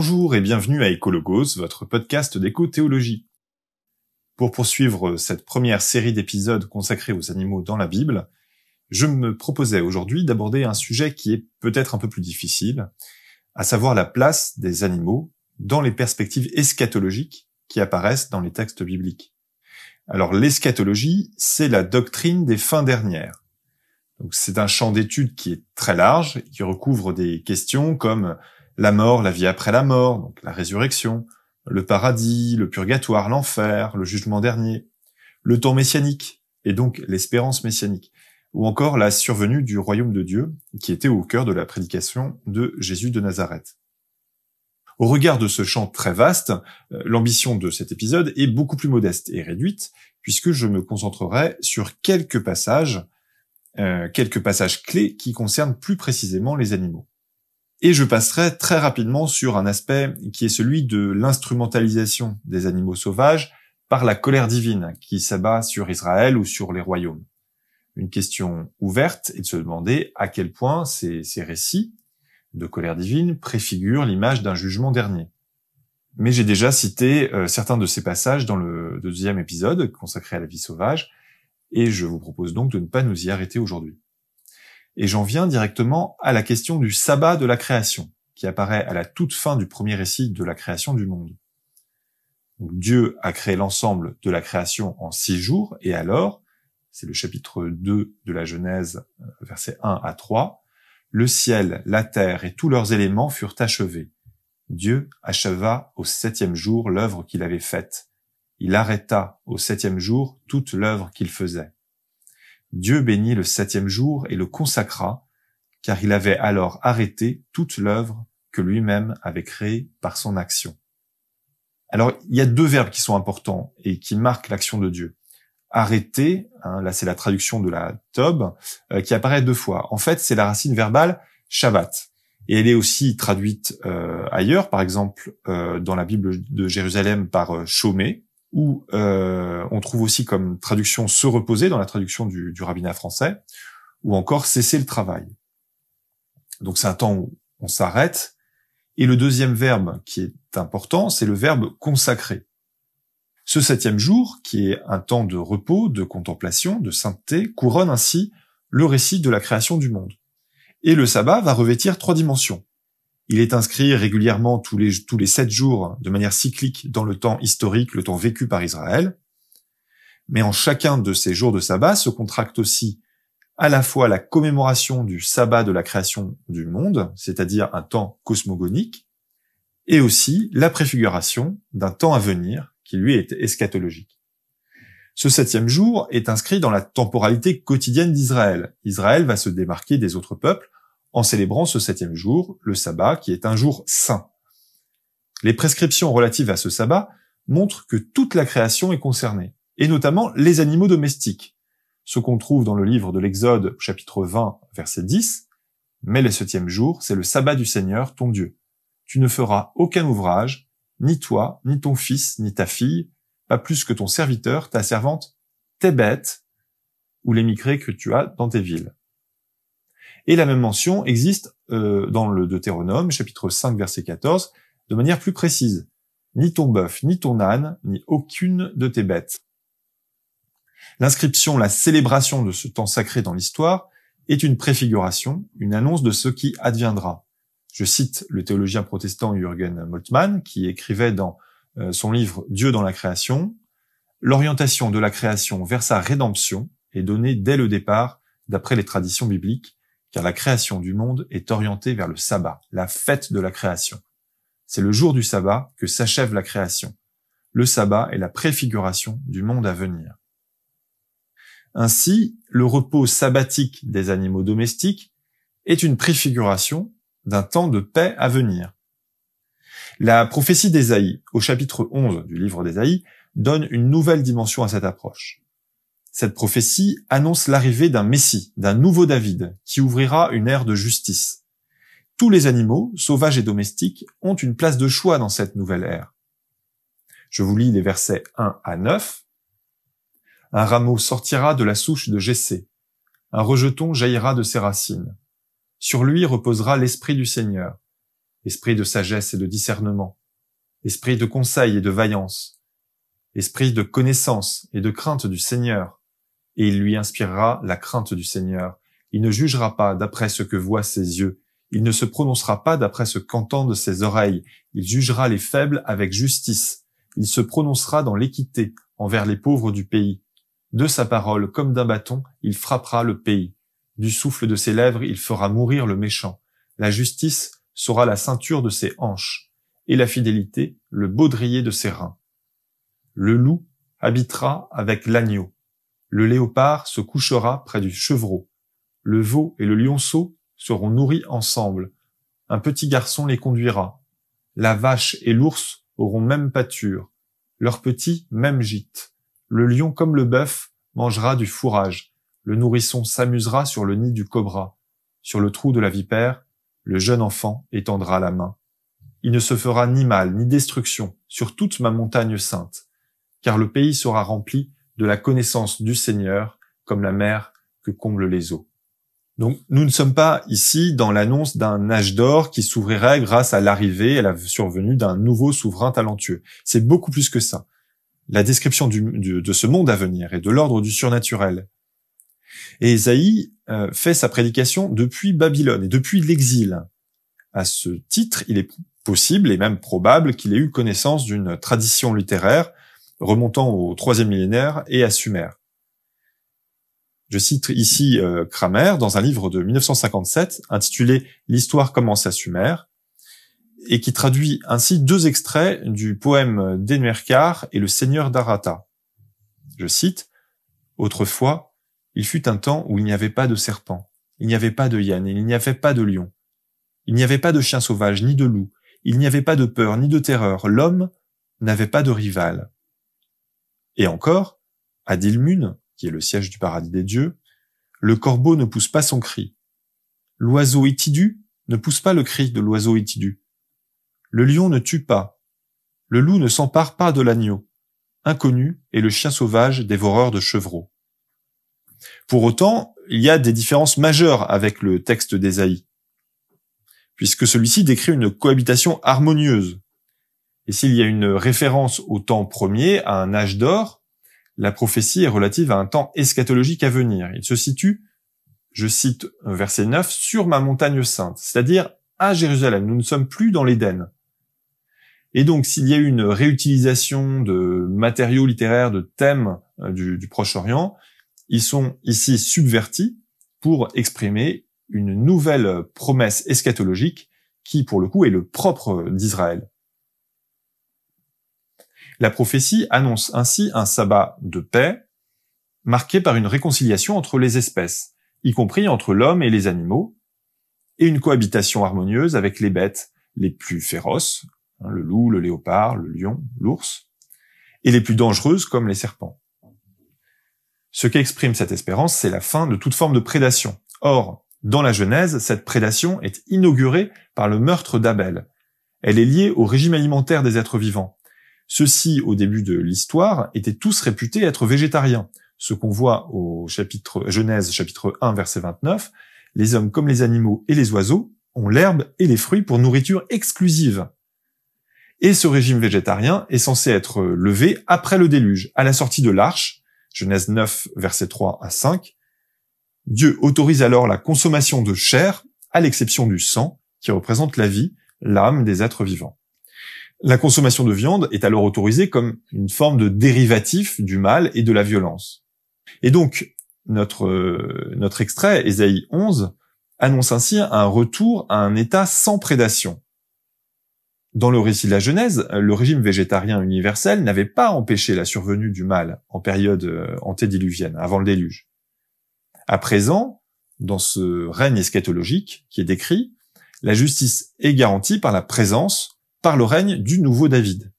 Bonjour et bienvenue à Écologos, votre podcast d'éco-théologie. Pour poursuivre cette première série d'épisodes consacrés aux animaux dans la Bible, je me proposais aujourd'hui d'aborder un sujet qui est peut-être un peu plus difficile, à savoir la place des animaux dans les perspectives eschatologiques qui apparaissent dans les textes bibliques. Alors l'eschatologie, c'est la doctrine des fins dernières. Donc c'est un champ d'études qui est très large, qui recouvre des questions comme la mort, la vie après la mort, donc la résurrection, le paradis, le purgatoire, l'enfer, le jugement dernier, le temps messianique, et donc l'espérance messianique, ou encore la survenue du royaume de Dieu, qui était au cœur de la prédication de Jésus de Nazareth. Au regard de ce champ très vaste, euh, l'ambition de cet épisode est beaucoup plus modeste et réduite, puisque je me concentrerai sur quelques passages, euh, quelques passages clés qui concernent plus précisément les animaux. Et je passerai très rapidement sur un aspect qui est celui de l'instrumentalisation des animaux sauvages par la colère divine qui s'abat sur Israël ou sur les royaumes. Une question ouverte est de se demander à quel point ces, récits de colère divine préfigurent l'image d'un jugement dernier. Mais j'ai déjà cité euh, certains de ces passages dans le deuxième épisode consacré à la vie sauvage, et je vous propose donc de ne pas nous y arrêter aujourd'hui. Et j'en viens directement à la question du sabbat de la création, qui apparaît à la toute fin du premier récit de la création du monde. Dieu a créé l'ensemble de la création en six jours, et alors, c'est le chapitre 2 de la Genèse, euh, versets 1 à 3, le ciel, la terre et tous leurs éléments furent achevés. Dieu acheva au septième jour l'œuvre qu'il avait faite. Il arrêta au septième jour toute l'œuvre qu'il faisait. Dieu bénit le septième jour et le consacra, car il avait alors arrêté toute l'œuvre que lui-même avait créée par son action. Alors, il y a deux verbes qui sont importants et qui marquent l'action de Dieu. Arrêter, hein, là c'est la traduction de la Tob, euh, qui apparaît deux fois. En fait, c'est la racine verbale Shabbat. Et elle est aussi traduite euh, ailleurs, par exemple euh, dans la Bible de Jérusalem par chômer, où euh, on trouve aussi comme traduction se reposer dans la traduction du, du rabbinat français, ou encore cesser le travail. Donc c'est un temps où on s'arrête. Et le deuxième verbe qui est important, c'est le verbe consacrer. Ce septième jour, qui est un temps de repos, de contemplation, de sainteté, couronne ainsi le récit de la création du monde. Et le sabbat va revêtir trois dimensions. Il est inscrit régulièrement tous les, tous les sept jours de manière cyclique dans le temps historique, le temps vécu par Israël. Mais en chacun de ces jours de sabbat se contracte aussi à la fois la commémoration du sabbat de la création du monde, c'est-à-dire un temps cosmogonique, et aussi la préfiguration d'un temps à venir qui lui est eschatologique. Ce septième jour est inscrit dans la temporalité quotidienne d'Israël. Israël va se démarquer des autres peuples en célébrant ce septième jour, le sabbat, qui est un jour saint. Les prescriptions relatives à ce sabbat montrent que toute la création est concernée, et notamment les animaux domestiques. Ce qu'on trouve dans le livre de l'Exode, chapitre 20, verset 10, mais le septième jour, c'est le sabbat du Seigneur, ton Dieu. Tu ne feras aucun ouvrage, ni toi, ni ton fils, ni ta fille, pas plus que ton serviteur, ta servante, tes bêtes, ou les micrés que tu as dans tes villes. Et la même mention existe euh, dans le Deutéronome, chapitre 5, verset 14, de manière plus précise. Ni ton bœuf, ni ton âne, ni aucune de tes bêtes. L'inscription, la célébration de ce temps sacré dans l'histoire est une préfiguration, une annonce de ce qui adviendra. Je cite le théologien protestant Jürgen Moltmann qui écrivait dans euh, son livre Dieu dans la création, L'orientation de la création vers sa rédemption est donnée dès le départ d'après les traditions bibliques car la création du monde est orientée vers le sabbat, la fête de la création. C'est le jour du sabbat que s'achève la création. Le sabbat est la préfiguration du monde à venir. Ainsi, le repos sabbatique des animaux domestiques est une préfiguration d'un temps de paix à venir. La prophétie d'Ésaïe, au chapitre 11 du livre d'Ésaïe, donne une nouvelle dimension à cette approche. Cette prophétie annonce l'arrivée d'un Messie, d'un nouveau David, qui ouvrira une ère de justice. Tous les animaux, sauvages et domestiques, ont une place de choix dans cette nouvelle ère. Je vous lis les versets 1 à 9. Un rameau sortira de la souche de Jessé. Un rejeton jaillira de ses racines. Sur lui reposera l'esprit du Seigneur. esprit de sagesse et de discernement, esprit de conseil et de vaillance, esprit de connaissance et de crainte du Seigneur, et il lui inspirera la crainte du Seigneur. Il ne jugera pas d'après ce que voient ses yeux, il ne se prononcera pas d'après ce qu'entendent ses oreilles, il jugera les faibles avec justice, il se prononcera dans l'équité envers les pauvres du pays. De sa parole, comme d'un bâton, il frappera le pays. Du souffle de ses lèvres, il fera mourir le méchant. La justice sera la ceinture de ses hanches, et la fidélité le baudrier de ses reins. Le loup habitera avec l'agneau. Le léopard se couchera près du chevreau. Le veau et le lionceau seront nourris ensemble. Un petit garçon les conduira. La vache et l'ours auront même pâture. Leurs petits, même gîte. Le lion comme le bœuf mangera du fourrage. Le nourrisson s'amusera sur le nid du cobra. Sur le trou de la vipère, le jeune enfant étendra la main. Il ne se fera ni mal ni destruction sur toute ma montagne sainte, car le pays sera rempli de la connaissance du Seigneur comme la mer que comblent les eaux. Donc nous ne sommes pas ici dans l'annonce d'un âge d'or qui s'ouvrirait grâce à l'arrivée et la survenue d'un nouveau souverain talentueux. C'est beaucoup plus que ça. La description de ce monde à venir et de l'ordre du surnaturel. Et Esaïe euh, fait sa prédication depuis Babylone et depuis l'exil. À ce titre, il est possible et même probable qu'il ait eu connaissance d'une tradition littéraire remontant au troisième millénaire et à Sumer. Je cite ici euh, Kramer dans un livre de 1957 intitulé L'histoire commence à Sumer et qui traduit ainsi deux extraits du poème d'Enuerkar et le Seigneur d'Arata. Je cite Autrefois, il fut un temps où il n'y avait pas de serpent, il n'y avait pas de hyène, il n'y avait pas de lion, il n'y avait pas de chien sauvage ni de loup, il n'y avait pas de peur ni de terreur, l'homme n'avait pas de rival. Et encore, à Dilmun, qui est le siège du paradis des dieux, le corbeau ne pousse pas son cri. L'oiseau étidu ne pousse pas le cri de l'oiseau étidu. Le lion ne tue pas. Le loup ne s'empare pas de l'agneau. Inconnu est le chien sauvage dévoreur de chevreaux. Pour autant, il y a des différences majeures avec le texte d'Ésaïe, puisque celui-ci décrit une cohabitation harmonieuse. Et s'il y a une référence au temps premier, à un âge d'or, la prophétie est relative à un temps eschatologique à venir. Il se situe, je cite verset 9, sur ma montagne sainte, c'est-à-dire à Jérusalem. Nous ne sommes plus dans l'Éden. Et donc, s'il y a une réutilisation de matériaux littéraires, de thèmes euh, du Proche-Orient, ils sont ici subvertis pour exprimer une nouvelle promesse eschatologique qui, pour le coup, est le propre d'Israël. La prophétie annonce ainsi un sabbat de paix, marqué par une réconciliation entre les espèces, y compris entre l'homme et les animaux, et une cohabitation harmonieuse avec les bêtes les plus féroces, hein, le loup, le léopard, le lion, l'ours, et les plus dangereuses comme les serpents. Ce qu'exprime cette espérance, c'est la fin de toute forme de prédation. Or, dans la Genèse, cette prédation est inaugurée par le meurtre d'Abel. Elle est liée au régime alimentaire des êtres vivants. Ceux-ci, au début de l'histoire, étaient tous réputés être végétariens. Ce qu'on voit au chapitre Genèse, chapitre 1, verset 29, les hommes comme les animaux et les oiseaux ont l'herbe et les fruits pour nourriture exclusive. Et ce régime végétarien est censé être levé après le déluge, à la sortie de l'arche, Genèse 9, verset 3 à 5. Dieu autorise alors la consommation de chair, à l'exception du sang, qui représente la vie, l'âme des êtres vivants. La consommation de viande est alors autorisée comme une forme de dérivatif du mal et de la violence. Et donc, notre, euh, extrait, Ésaïe 11, annonce ainsi un retour à un état sans prédation. Dans le récit de la Genèse, le régime végétarien universel n'avait pas empêché la survenue du mal en période euh, antédiluvienne, avant le déluge. À présent, dans ce règne eschatologique qui est décrit, la justice est garantie par la présence par le règne du nouveau David.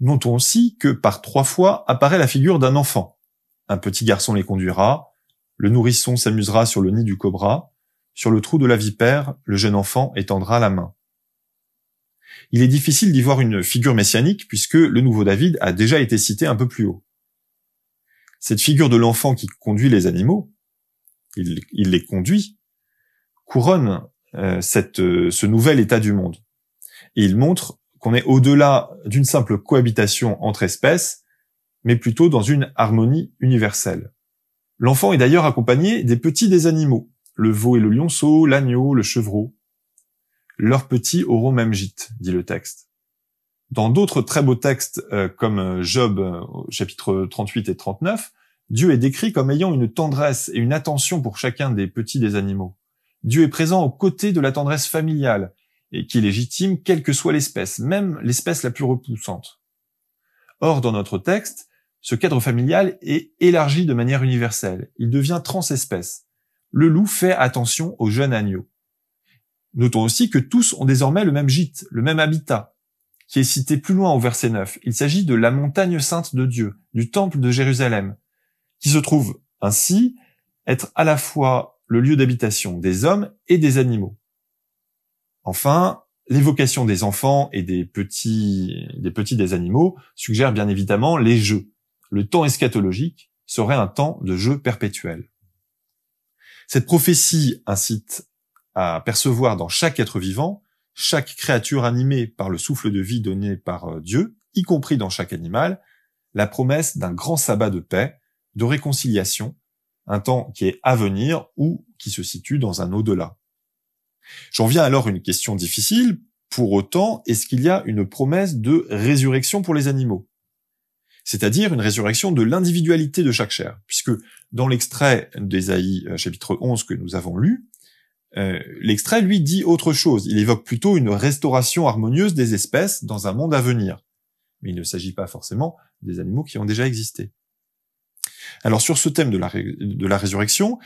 Notons aussi que par trois fois apparaît la figure d'un enfant. Un petit garçon les conduira, le nourrisson s'amusera sur le nid du cobra, sur le trou de la vipère, le jeune enfant étendra la main. Il est difficile d'y voir une figure messianique puisque le nouveau David a déjà été cité un peu plus haut. Cette figure de l'enfant qui conduit les animaux, il, les conduit, couronne euh, euh, ce nouvel état du monde. Et il montre qu'on est au-delà d'une simple cohabitation entre espèces, mais plutôt dans une harmonie universelle. L'enfant est d'ailleurs accompagné des petits des animaux, le veau et le lionceau, l'agneau, le chevreau. Leurs petits auront même gîte, dit le texte. Dans d'autres très beaux textes euh, comme Job chapitre 38 et 39, Dieu est décrit comme ayant une tendresse et une attention pour chacun des petits des animaux. Dieu est présent aux côtés de la tendresse familiale et qui est légitime quelle que soit l'espèce, même l'espèce la plus repoussante. Or, dans notre texte, ce cadre familial est élargi de manière universelle. Il devient transespèce. Le loup fait attention aux jeunes agneaux. Notons aussi que tous ont désormais le même gîte, le même habitat, qui est cité plus loin au verset 9. Il s'agit de la montagne sainte de Dieu, du temple de Jérusalem, qui se trouve ainsi être à la fois le lieu d'habitation des hommes et des animaux. Enfin, l'évocation des enfants et des petits, des petits des animaux suggère bien évidemment les jeux. Le temps eschatologique serait un temps de jeu perpétuel. Cette prophétie incite à percevoir dans chaque être vivant, chaque créature animée par le souffle de vie donné par euh, Dieu, y compris dans chaque animal, la promesse d'un grand sabbat de paix de réconciliation, un temps qui est à venir ou qui se situe dans un au-delà. J'en viens alors à une question difficile. Pour autant, est-ce qu'il y a une promesse de résurrection pour les animaux? C'est-à-dire une résurrection de l'individualité de chaque chair, puisque dans l'extrait d'Ésaïe euh, chapitre 11 que nous avons lu, euh, l'extrait lui dit autre chose. Il évoque plutôt une restauration harmonieuse des espèces dans un monde à venir. Mais il ne s'agit pas forcément des animaux qui ont déjà existé. Alors sur ce thème de la, résurrection,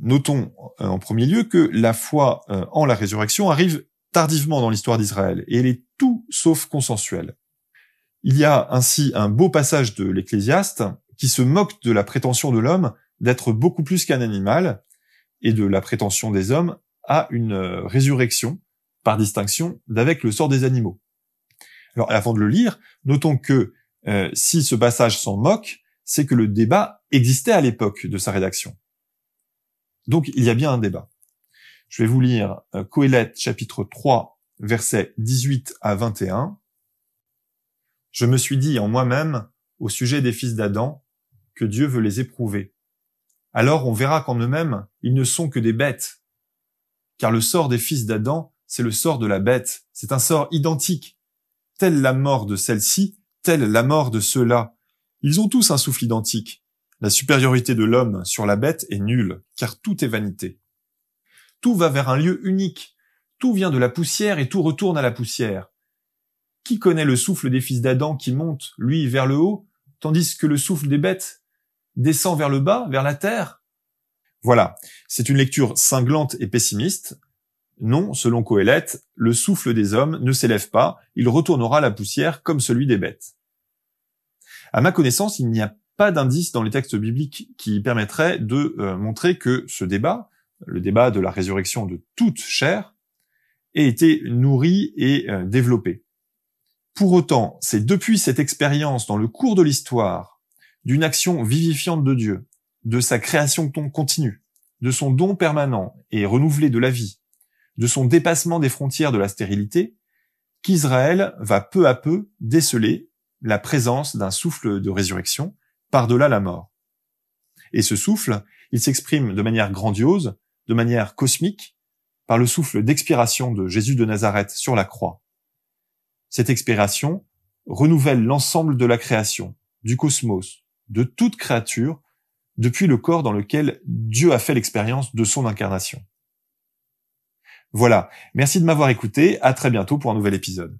notons euh, en premier lieu que la foi euh, en la résurrection arrive tardivement dans l'histoire d'Israël, et elle est tout sauf consensuelle. Il y a ainsi un beau passage de l'Ecclésiaste qui se moque de la prétention de l'homme d'être beaucoup plus qu'un animal, et de la prétention des hommes à une euh, résurrection, par distinction d'avec le sort des animaux. Alors avant de le lire, notons que si ce passage s'en moque, c'est que le débat existait à l'époque de sa rédaction. Donc il y a bien un débat. Je vais vous lire euh, Coëlette chapitre 3 versets 18 à 21. Je me suis dit en moi-même au sujet des fils d'Adam que Dieu veut les éprouver. Alors on verra qu'en eux-mêmes ils ne sont que des bêtes. Car le sort des fils d'Adam, c'est le sort de la bête. C'est un sort identique. Telle la mort de celle-ci, telle la mort de ceux-là. Ils ont tous un souffle identique. La supériorité de l'homme sur la bête est nulle, car tout est vanité. Tout va vers un lieu unique. Tout vient de la poussière et tout retourne à la poussière. Qui connaît le souffle des fils d'Adam qui monte, lui, vers le haut, tandis que le souffle des bêtes descend vers le bas, vers la terre? Voilà, c'est une lecture cinglante et pessimiste. Non, selon Coëlette, le souffle des hommes ne s'élève pas, il retournera à la poussière comme celui des bêtes. À ma connaissance, il n'y a pas d'indice dans les textes bibliques qui permettrait de euh, montrer que ce débat, le débat de la résurrection de toute chair, ait été nourri et euh, développé. Pour autant, c'est depuis cette expérience dans le cours de l'histoire d'une action vivifiante de Dieu, de sa création continue, de son don permanent et renouvelé de la vie, de son dépassement des frontières de la stérilité, qu'Israël va peu à peu déceler la présence d'un souffle de résurrection par-delà la mort. Et ce souffle, il s'exprime de manière grandiose, de manière cosmique, par le souffle d'expiration de Jésus de Nazareth sur la croix. Cette expiration renouvelle l'ensemble de la création, du cosmos, de toute créature, depuis le corps dans lequel Dieu a fait l'expérience de son incarnation. Voilà, merci de m'avoir écouté, à très bientôt pour un nouvel épisode.